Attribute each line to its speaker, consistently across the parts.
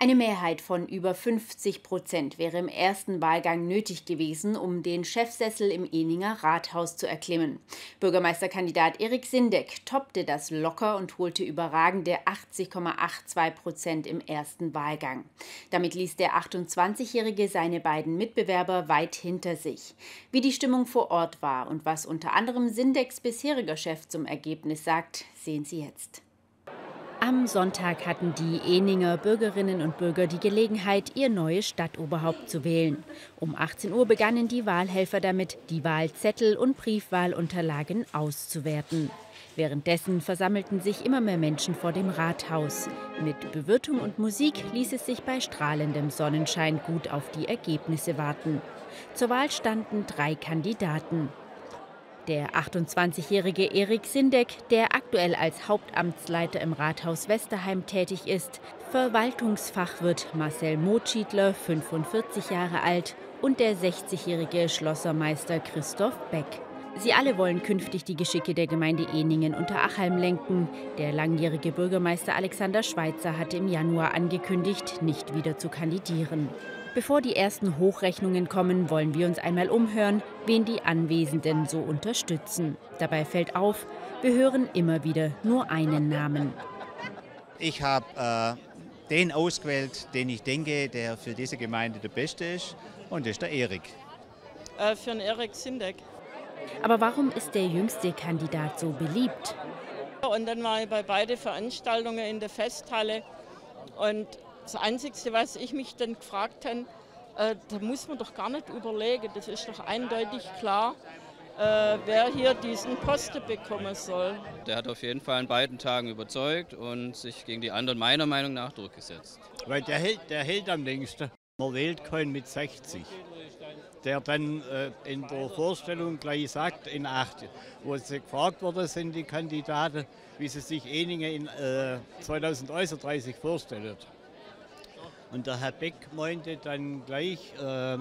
Speaker 1: Eine Mehrheit von über 50 Prozent wäre im ersten Wahlgang nötig gewesen, um den Chefsessel im Eninger Rathaus zu erklimmen. Bürgermeisterkandidat Erik Sindeck toppte das locker und holte überragende 80,82 Prozent im ersten Wahlgang. Damit ließ der 28-Jährige seine beiden Mitbewerber weit hinter sich. Wie die Stimmung vor Ort war und was unter anderem Sindecks bisheriger Chef zum Ergebnis sagt, sehen Sie jetzt. Am Sonntag hatten die Eninger Bürgerinnen und Bürger die Gelegenheit, ihr neues Stadtoberhaupt zu wählen. Um 18 Uhr begannen die Wahlhelfer damit, die Wahlzettel und Briefwahlunterlagen auszuwerten. Währenddessen versammelten sich immer mehr Menschen vor dem Rathaus. Mit Bewirtung und Musik ließ es sich bei strahlendem Sonnenschein gut auf die Ergebnisse warten. Zur Wahl standen drei Kandidaten. Der 28-jährige Erik Sindeck, der aktuell als Hauptamtsleiter im Rathaus Westerheim tätig ist, Verwaltungsfachwirt Marcel Motschiedler, 45 Jahre alt, und der 60-jährige Schlossermeister Christoph Beck. Sie alle wollen künftig die Geschicke der Gemeinde Eningen unter Achalm lenken. Der langjährige Bürgermeister Alexander Schweitzer hatte im Januar angekündigt, nicht wieder zu kandidieren. Bevor die ersten Hochrechnungen kommen, wollen wir uns einmal umhören, wen die Anwesenden so unterstützen. Dabei fällt auf, wir hören immer wieder nur einen Namen.
Speaker 2: Ich habe äh, den ausgewählt, den ich denke, der für diese Gemeinde der Beste ist, und das ist der Erik.
Speaker 3: Äh, für den Erik Sindeck.
Speaker 1: Aber warum ist der jüngste Kandidat so beliebt?
Speaker 3: Und dann war ich bei beiden Veranstaltungen in der Festhalle und das Einzige, was ich mich dann gefragt habe, äh, da muss man doch gar nicht überlegen, das ist doch eindeutig klar, äh, wer hier diesen Posten bekommen soll.
Speaker 4: Der hat auf jeden Fall an beiden Tagen überzeugt und sich gegen die anderen meiner Meinung nach durchgesetzt.
Speaker 5: Weil der hält, der hält am längsten. Man wählt keinen mit 60 der dann äh, in der Vorstellung gleich sagt, in acht, wo sie gefragt worden sind, die Kandidaten, wie sie sich Eningen in äh, 2030 vorstellen. Und der Herr Beck meinte dann gleich, äh,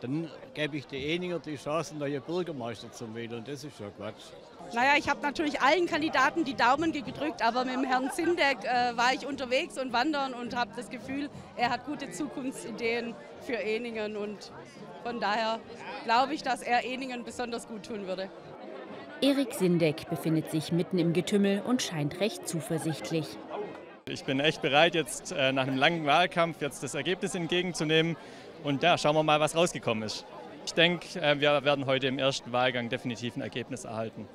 Speaker 5: dann gebe ich die Eninger die Chance, neue Bürgermeister zu wählen. Und das ist ja Quatsch.
Speaker 6: Naja, ich habe natürlich allen Kandidaten die Daumen gedrückt, aber mit dem Herrn Zindeck äh, war ich unterwegs und wandern und habe das Gefühl, er hat gute Zukunftsideen für Eningen. Und von daher glaube ich, dass er Eningen besonders gut tun würde.
Speaker 1: Erik Sindeck befindet sich mitten im Getümmel und scheint recht zuversichtlich.
Speaker 7: Ich bin echt bereit, jetzt äh, nach einem langen Wahlkampf jetzt das Ergebnis entgegenzunehmen. Und ja, schauen wir mal, was rausgekommen ist. Ich denke, äh, wir werden heute im ersten Wahlgang definitiv ein Ergebnis erhalten.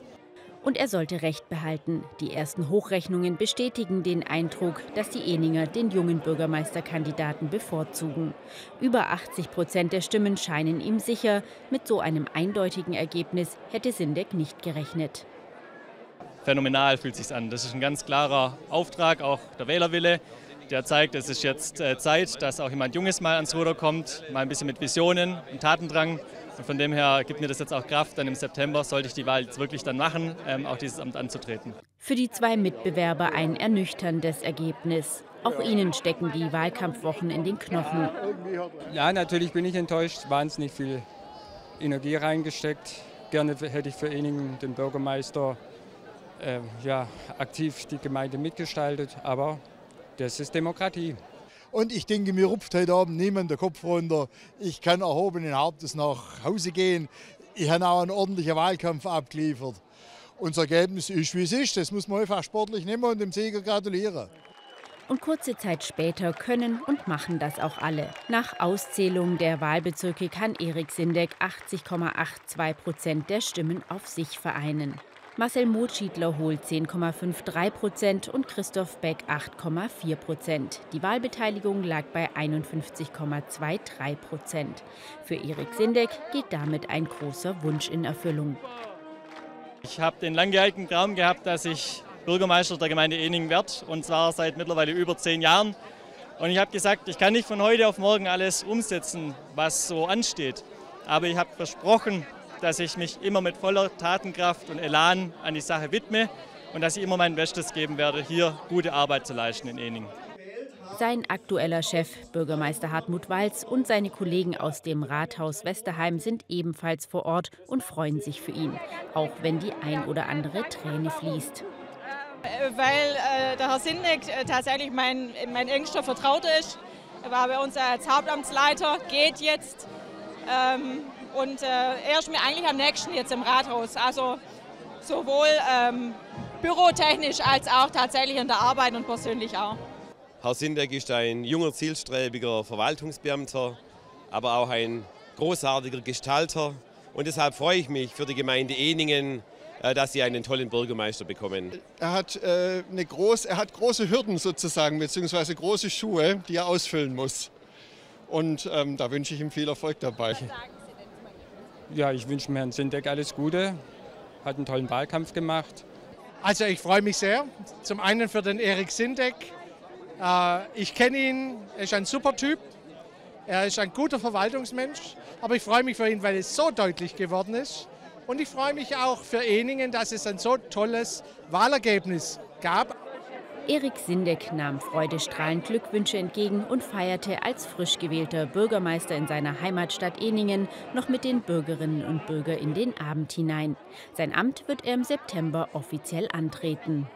Speaker 1: Und er sollte Recht behalten. Die ersten Hochrechnungen bestätigen den Eindruck, dass die Eninger den jungen Bürgermeisterkandidaten bevorzugen. Über 80 Prozent der Stimmen scheinen ihm sicher. Mit so einem eindeutigen Ergebnis hätte Sindeck nicht gerechnet
Speaker 7: phänomenal fühlt sich an. Das ist ein ganz klarer Auftrag, auch der Wählerwille, der zeigt, es ist jetzt äh, Zeit, dass auch jemand Junges mal ans Ruder kommt, mal ein bisschen mit Visionen und Tatendrang. Und von dem her gibt mir das jetzt auch Kraft, dann im September sollte ich die Wahl jetzt wirklich dann machen, ähm, auch dieses Amt anzutreten.
Speaker 1: Für die zwei Mitbewerber ein ernüchterndes Ergebnis. Auch ihnen stecken die Wahlkampfwochen in den Knochen.
Speaker 8: Ja, natürlich bin ich enttäuscht. Wahnsinnig viel Energie reingesteckt. Gerne hätte ich für Eningen den Bürgermeister äh, ja, aktiv die Gemeinde mitgestaltet, aber das ist Demokratie.
Speaker 9: Und ich denke, mir rupft heute Abend niemand der Kopf runter. Ich kann erhobenen Hauptes nach Hause gehen. Ich habe auch einen ordentlichen Wahlkampf abgeliefert. Unser Ergebnis ist, wie es ist. Das muss man einfach sportlich nehmen und dem Sieger gratulieren.
Speaker 1: Und kurze Zeit später können und machen das auch alle. Nach Auszählung der Wahlbezirke kann Erik Sindeck 80,82 Prozent der Stimmen auf sich vereinen. Marcel Motschiedler holt 10,53 Prozent und Christoph Beck 8,4 Prozent. Die Wahlbeteiligung lag bei 51,23 Prozent. Für Erik Sindeck geht damit ein großer Wunsch in Erfüllung.
Speaker 7: Ich habe den langjährigen Traum gehabt, dass ich Bürgermeister der Gemeinde Eningen werde, und zwar seit mittlerweile über zehn Jahren. Und ich habe gesagt, ich kann nicht von heute auf morgen alles umsetzen, was so ansteht. Aber ich habe versprochen, dass ich mich immer mit voller Tatenkraft und Elan an die Sache widme und dass ich immer mein Bestes geben werde, hier gute Arbeit zu leisten in Eningen.
Speaker 1: Sein aktueller Chef, Bürgermeister Hartmut Walz und seine Kollegen aus dem Rathaus Westerheim sind ebenfalls vor Ort und freuen sich für ihn, auch wenn die ein oder andere Träne fließt.
Speaker 10: Weil äh, der Herr Sinneck äh, tatsächlich mein, mein engster Vertrauter ist Er war bei uns als Hauptamtsleiter, geht jetzt. Ähm, und äh, er ist mir eigentlich am nächsten jetzt im Rathaus. Also sowohl ähm, bürotechnisch als auch tatsächlich in der Arbeit und persönlich auch.
Speaker 11: Herr Sindeck ist ein junger, zielstrebiger Verwaltungsbeamter, aber auch ein großartiger Gestalter. Und deshalb freue ich mich für die Gemeinde Eningen, äh, dass sie einen tollen Bürgermeister bekommen.
Speaker 12: Er hat, äh, eine groß, er hat große Hürden sozusagen, beziehungsweise große Schuhe, die er ausfüllen muss. Und ähm, da wünsche ich ihm viel Erfolg dabei.
Speaker 8: Ja, ich wünsche mir Herrn Sindeck alles Gute. Hat einen tollen Wahlkampf gemacht.
Speaker 13: Also ich freue mich sehr. Zum einen für den Erik Sindeck. Äh, ich kenne ihn, er ist ein super Typ. Er ist ein guter Verwaltungsmensch. Aber ich freue mich für ihn, weil es so deutlich geworden ist. Und ich freue mich auch für Eningen, dass es ein so tolles Wahlergebnis gab.
Speaker 1: Erik Sindeck nahm freudestrahlend Glückwünsche entgegen und feierte als frisch gewählter Bürgermeister in seiner Heimatstadt Eningen noch mit den Bürgerinnen und Bürgern in den Abend hinein. Sein Amt wird er im September offiziell antreten.